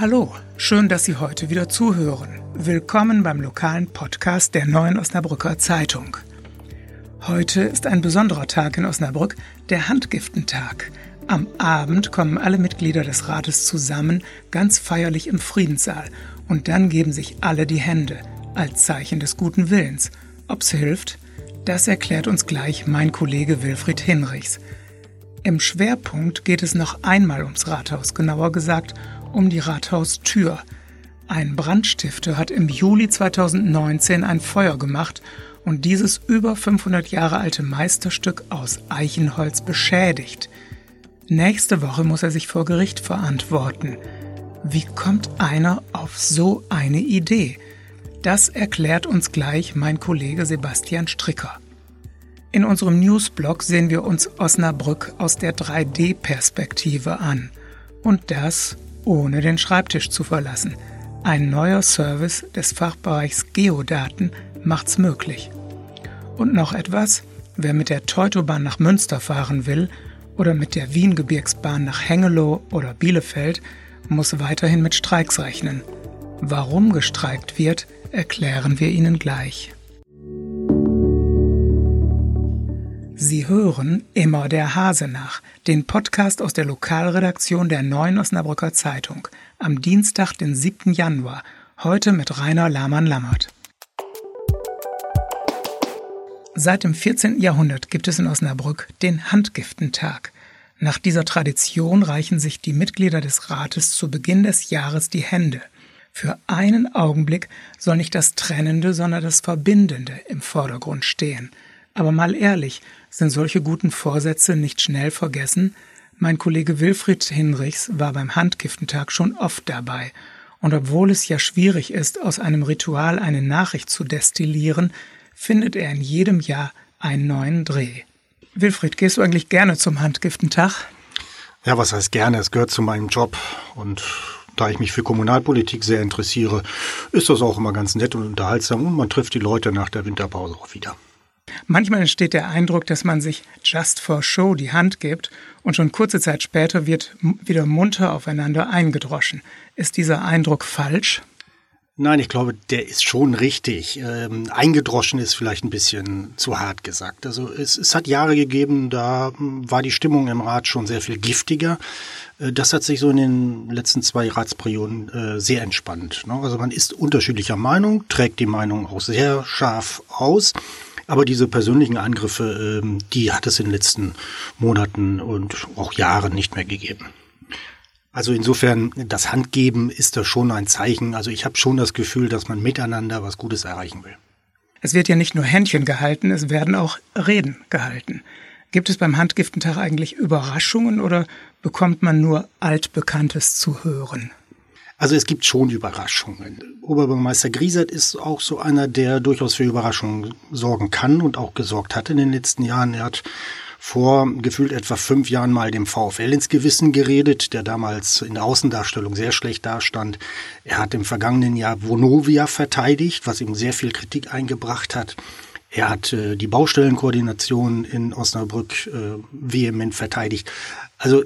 Hallo, schön, dass Sie heute wieder zuhören. Willkommen beim lokalen Podcast der Neuen Osnabrücker Zeitung. Heute ist ein besonderer Tag in Osnabrück, der Handgiftentag. Am Abend kommen alle Mitglieder des Rates zusammen, ganz feierlich im Friedenssaal, und dann geben sich alle die Hände, als Zeichen des guten Willens. Ob's hilft, das erklärt uns gleich mein Kollege Wilfried Hinrichs. Im Schwerpunkt geht es noch einmal ums Rathaus, genauer gesagt um die Rathaustür. Ein Brandstifter hat im Juli 2019 ein Feuer gemacht und dieses über 500 Jahre alte Meisterstück aus Eichenholz beschädigt. Nächste Woche muss er sich vor Gericht verantworten. Wie kommt einer auf so eine Idee? Das erklärt uns gleich mein Kollege Sebastian Stricker. In unserem Newsblog sehen wir uns Osnabrück aus der 3D-Perspektive an. Und das ohne den Schreibtisch zu verlassen. Ein neuer Service des Fachbereichs Geodaten macht's möglich. Und noch etwas, wer mit der Teutobahn nach Münster fahren will oder mit der Wiengebirgsbahn nach Hengelo oder Bielefeld, muss weiterhin mit Streiks rechnen. Warum gestreikt wird, erklären wir Ihnen gleich. Sie hören immer der Hase nach, den Podcast aus der Lokalredaktion der Neuen Osnabrücker Zeitung, am Dienstag, den 7. Januar, heute mit Rainer Lahmann-Lammert. Seit dem 14. Jahrhundert gibt es in Osnabrück den Handgiftentag. Nach dieser Tradition reichen sich die Mitglieder des Rates zu Beginn des Jahres die Hände. Für einen Augenblick soll nicht das Trennende, sondern das Verbindende im Vordergrund stehen. Aber mal ehrlich, sind solche guten Vorsätze nicht schnell vergessen? Mein Kollege Wilfried Hinrichs war beim Handgiftentag schon oft dabei. Und obwohl es ja schwierig ist, aus einem Ritual eine Nachricht zu destillieren, findet er in jedem Jahr einen neuen Dreh. Wilfried, gehst du eigentlich gerne zum Handgiftentag? Ja, was heißt gerne? Es gehört zu meinem Job. Und da ich mich für Kommunalpolitik sehr interessiere, ist das auch immer ganz nett und unterhaltsam und man trifft die Leute nach der Winterpause auch wieder. Manchmal entsteht der Eindruck, dass man sich just for show die Hand gibt und schon kurze Zeit später wird wieder munter aufeinander eingedroschen. Ist dieser Eindruck falsch? Nein, ich glaube, der ist schon richtig. Ähm, eingedroschen ist vielleicht ein bisschen zu hart gesagt. Also es, es hat Jahre gegeben, da war die Stimmung im Rat schon sehr viel giftiger. Äh, das hat sich so in den letzten zwei Ratsperioden äh, sehr entspannt. Ne? Also man ist unterschiedlicher Meinung, trägt die Meinung auch sehr scharf aus. Aber diese persönlichen Angriffe, ähm, die hat es in den letzten Monaten und auch Jahren nicht mehr gegeben. Also insofern, das Handgeben ist da schon ein Zeichen. Also ich habe schon das Gefühl, dass man miteinander was Gutes erreichen will. Es wird ja nicht nur Händchen gehalten, es werden auch Reden gehalten. Gibt es beim Handgiftentag eigentlich Überraschungen oder bekommt man nur Altbekanntes zu hören? Also es gibt schon Überraschungen. Oberbürgermeister Griesert ist auch so einer, der durchaus für Überraschungen sorgen kann und auch gesorgt hat in den letzten Jahren. Er hat vor gefühlt etwa fünf Jahren mal dem VfL ins Gewissen geredet, der damals in der Außendarstellung sehr schlecht dastand. Er hat im vergangenen Jahr Vonovia verteidigt, was ihm sehr viel Kritik eingebracht hat. Er hat äh, die Baustellenkoordination in Osnabrück äh, vehement verteidigt. Also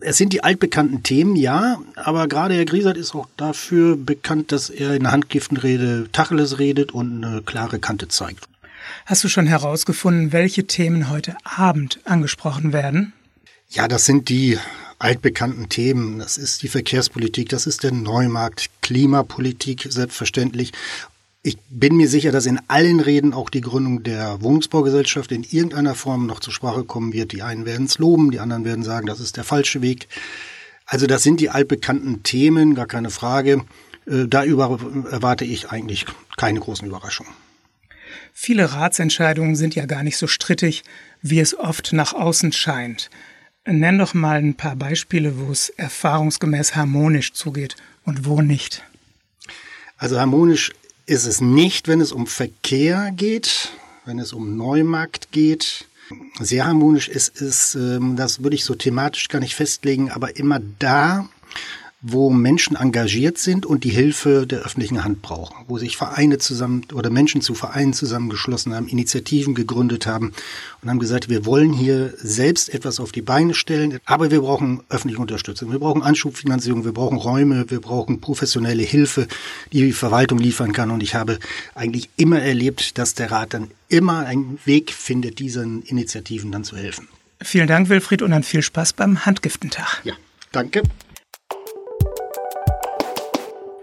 es sind die altbekannten Themen, ja, aber gerade Herr Griesert ist auch dafür bekannt, dass er in der Handgiftenrede Tacheles redet und eine klare Kante zeigt. Hast du schon herausgefunden, welche Themen heute Abend angesprochen werden? Ja, das sind die altbekannten Themen. Das ist die Verkehrspolitik, das ist der Neumarkt, Klimapolitik selbstverständlich ich bin mir sicher, dass in allen Reden auch die Gründung der Wohnungsbaugesellschaft in irgendeiner Form noch zur Sprache kommen wird. Die einen werden es loben, die anderen werden sagen, das ist der falsche Weg. Also das sind die altbekannten Themen, gar keine Frage. Äh, da erwarte ich eigentlich keine großen Überraschungen. Viele Ratsentscheidungen sind ja gar nicht so strittig, wie es oft nach außen scheint. Nenn doch mal ein paar Beispiele, wo es erfahrungsgemäß harmonisch zugeht und wo nicht. Also harmonisch ist es nicht, wenn es um Verkehr geht, wenn es um Neumarkt geht. Sehr harmonisch ist es, ähm, das würde ich so thematisch gar nicht festlegen, aber immer da, wo Menschen engagiert sind und die Hilfe der öffentlichen Hand brauchen, wo sich Vereine zusammen oder Menschen zu Vereinen zusammengeschlossen haben, Initiativen gegründet haben und haben gesagt, wir wollen hier selbst etwas auf die Beine stellen, aber wir brauchen öffentliche Unterstützung, wir brauchen Anschubfinanzierung, wir brauchen Räume, wir brauchen professionelle Hilfe, die die Verwaltung liefern kann und ich habe eigentlich immer erlebt, dass der Rat dann immer einen Weg findet, diesen Initiativen dann zu helfen. Vielen Dank, Wilfried, und dann viel Spaß beim Handgiftentag. Ja, danke.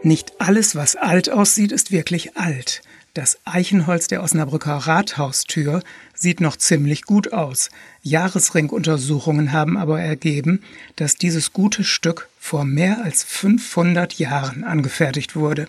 Nicht alles, was alt aussieht, ist wirklich alt. Das Eichenholz der Osnabrücker Rathaustür sieht noch ziemlich gut aus. Jahresringuntersuchungen haben aber ergeben, dass dieses gute Stück vor mehr als 500 Jahren angefertigt wurde.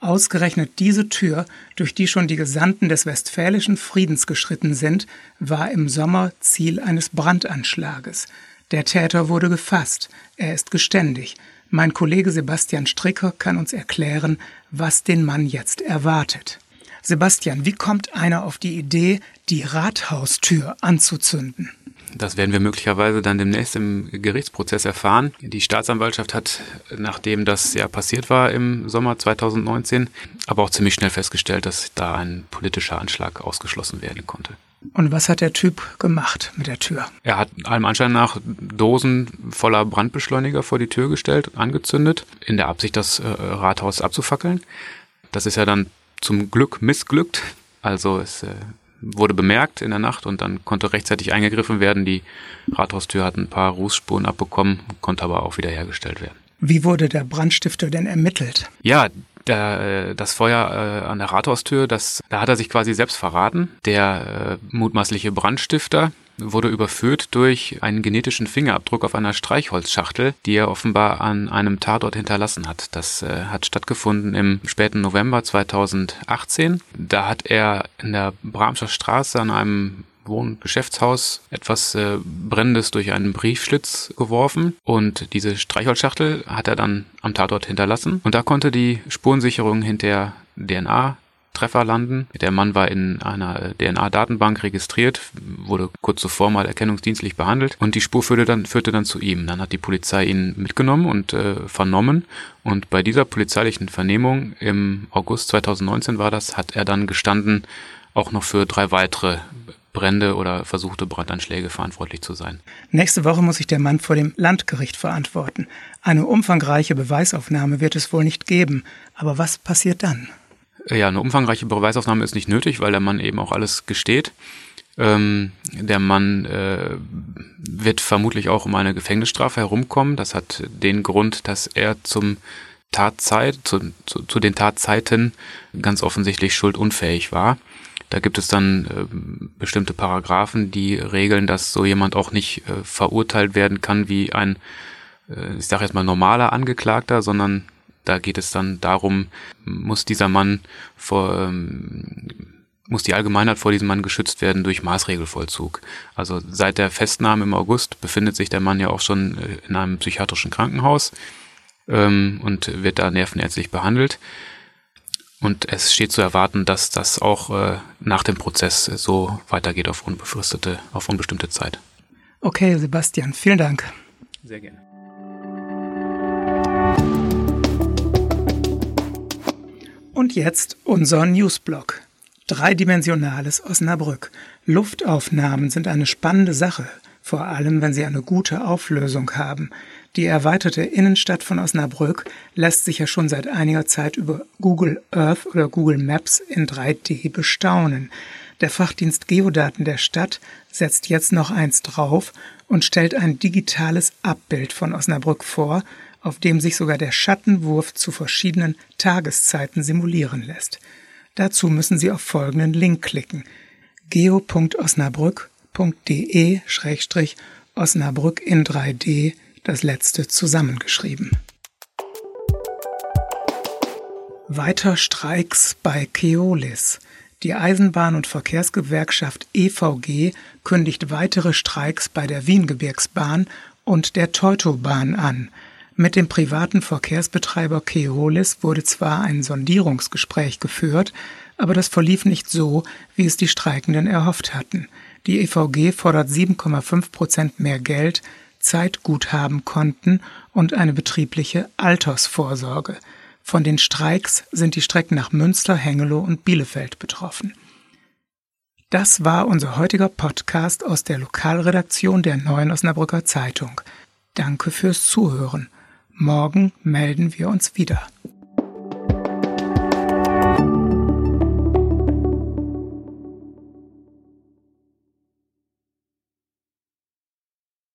Ausgerechnet diese Tür, durch die schon die Gesandten des Westfälischen Friedens geschritten sind, war im Sommer Ziel eines Brandanschlages. Der Täter wurde gefasst. Er ist geständig. Mein Kollege Sebastian Stricker kann uns erklären, was den Mann jetzt erwartet. Sebastian, wie kommt einer auf die Idee, die Rathaustür anzuzünden? Das werden wir möglicherweise dann demnächst im Gerichtsprozess erfahren. Die Staatsanwaltschaft hat, nachdem das ja passiert war im Sommer 2019, aber auch ziemlich schnell festgestellt, dass da ein politischer Anschlag ausgeschlossen werden konnte. Und was hat der Typ gemacht mit der Tür? Er hat allem Anschein nach Dosen voller Brandbeschleuniger vor die Tür gestellt angezündet, in der Absicht, das äh, Rathaus abzufackeln. Das ist ja dann zum Glück missglückt. Also es äh, wurde bemerkt in der Nacht und dann konnte rechtzeitig eingegriffen werden. Die Rathaustür hat ein paar Rußspuren abbekommen, konnte aber auch wiederhergestellt werden. Wie wurde der Brandstifter denn ermittelt? Ja, der, äh, das Feuer äh, an der Rathaustür, das, da hat er sich quasi selbst verraten. Der äh, mutmaßliche Brandstifter wurde überführt durch einen genetischen Fingerabdruck auf einer Streichholzschachtel, die er offenbar an einem Tatort hinterlassen hat. Das äh, hat stattgefunden im späten November 2018. Da hat er in der Bramscher Straße an einem Wohngeschäftshaus etwas äh, Brennendes durch einen Briefschlitz geworfen und diese Streichholzschachtel hat er dann am Tatort hinterlassen und da konnte die Spurensicherung hinter DNA Treffer landen. Der Mann war in einer DNA-Datenbank registriert, wurde kurz zuvor mal erkennungsdienstlich behandelt und die Spur führte dann, führte dann zu ihm. Dann hat die Polizei ihn mitgenommen und äh, vernommen und bei dieser polizeilichen Vernehmung im August 2019 war das, hat er dann gestanden, auch noch für drei weitere Brände oder versuchte Brandanschläge verantwortlich zu sein. Nächste Woche muss sich der Mann vor dem Landgericht verantworten. Eine umfangreiche Beweisaufnahme wird es wohl nicht geben. Aber was passiert dann? Ja, eine umfangreiche Beweisaufnahme ist nicht nötig, weil der Mann eben auch alles gesteht. Ähm, der Mann äh, wird vermutlich auch um eine Gefängnisstrafe herumkommen. Das hat den Grund, dass er zum Tatzeit, zu, zu, zu den Tatzeiten ganz offensichtlich schuldunfähig war. Da gibt es dann äh, bestimmte Paragraphen, die regeln, dass so jemand auch nicht äh, verurteilt werden kann wie ein, äh, ich sage jetzt mal, normaler Angeklagter, sondern da geht es dann darum, muss dieser Mann vor, ähm, muss die Allgemeinheit vor diesem Mann geschützt werden durch Maßregelvollzug. Also seit der Festnahme im August befindet sich der Mann ja auch schon äh, in einem psychiatrischen Krankenhaus ähm, und wird da nervenärztlich behandelt. Und es steht zu erwarten, dass das auch äh, nach dem Prozess so weitergeht auf unbefristete, auf unbestimmte Zeit. Okay, Sebastian, vielen Dank. Sehr gerne. Und jetzt unser Newsblog. Dreidimensionales Osnabrück. Luftaufnahmen sind eine spannende Sache, vor allem wenn sie eine gute Auflösung haben. Die erweiterte Innenstadt von Osnabrück lässt sich ja schon seit einiger Zeit über Google Earth oder Google Maps in 3D bestaunen. Der Fachdienst Geodaten der Stadt setzt jetzt noch eins drauf und stellt ein digitales Abbild von Osnabrück vor, auf dem sich sogar der Schattenwurf zu verschiedenen Tageszeiten simulieren lässt. Dazu müssen Sie auf folgenden Link klicken: geo.osnabrück.de-osnabrück in 3D das letzte zusammengeschrieben. Weiter Streiks bei Keolis. Die Eisenbahn- und Verkehrsgewerkschaft EVG kündigt weitere Streiks bei der Wiengebirgsbahn und der Teutobahn an. Mit dem privaten Verkehrsbetreiber Keolis wurde zwar ein Sondierungsgespräch geführt, aber das verlief nicht so, wie es die Streikenden erhofft hatten. Die EVG fordert 7,5 Prozent mehr Geld Zeit gut haben konnten und eine betriebliche Altersvorsorge. Von den Streiks sind die Strecken nach Münster, Hengelo und Bielefeld betroffen. Das war unser heutiger Podcast aus der Lokalredaktion der Neuen Osnabrücker Zeitung. Danke fürs Zuhören. Morgen melden wir uns wieder.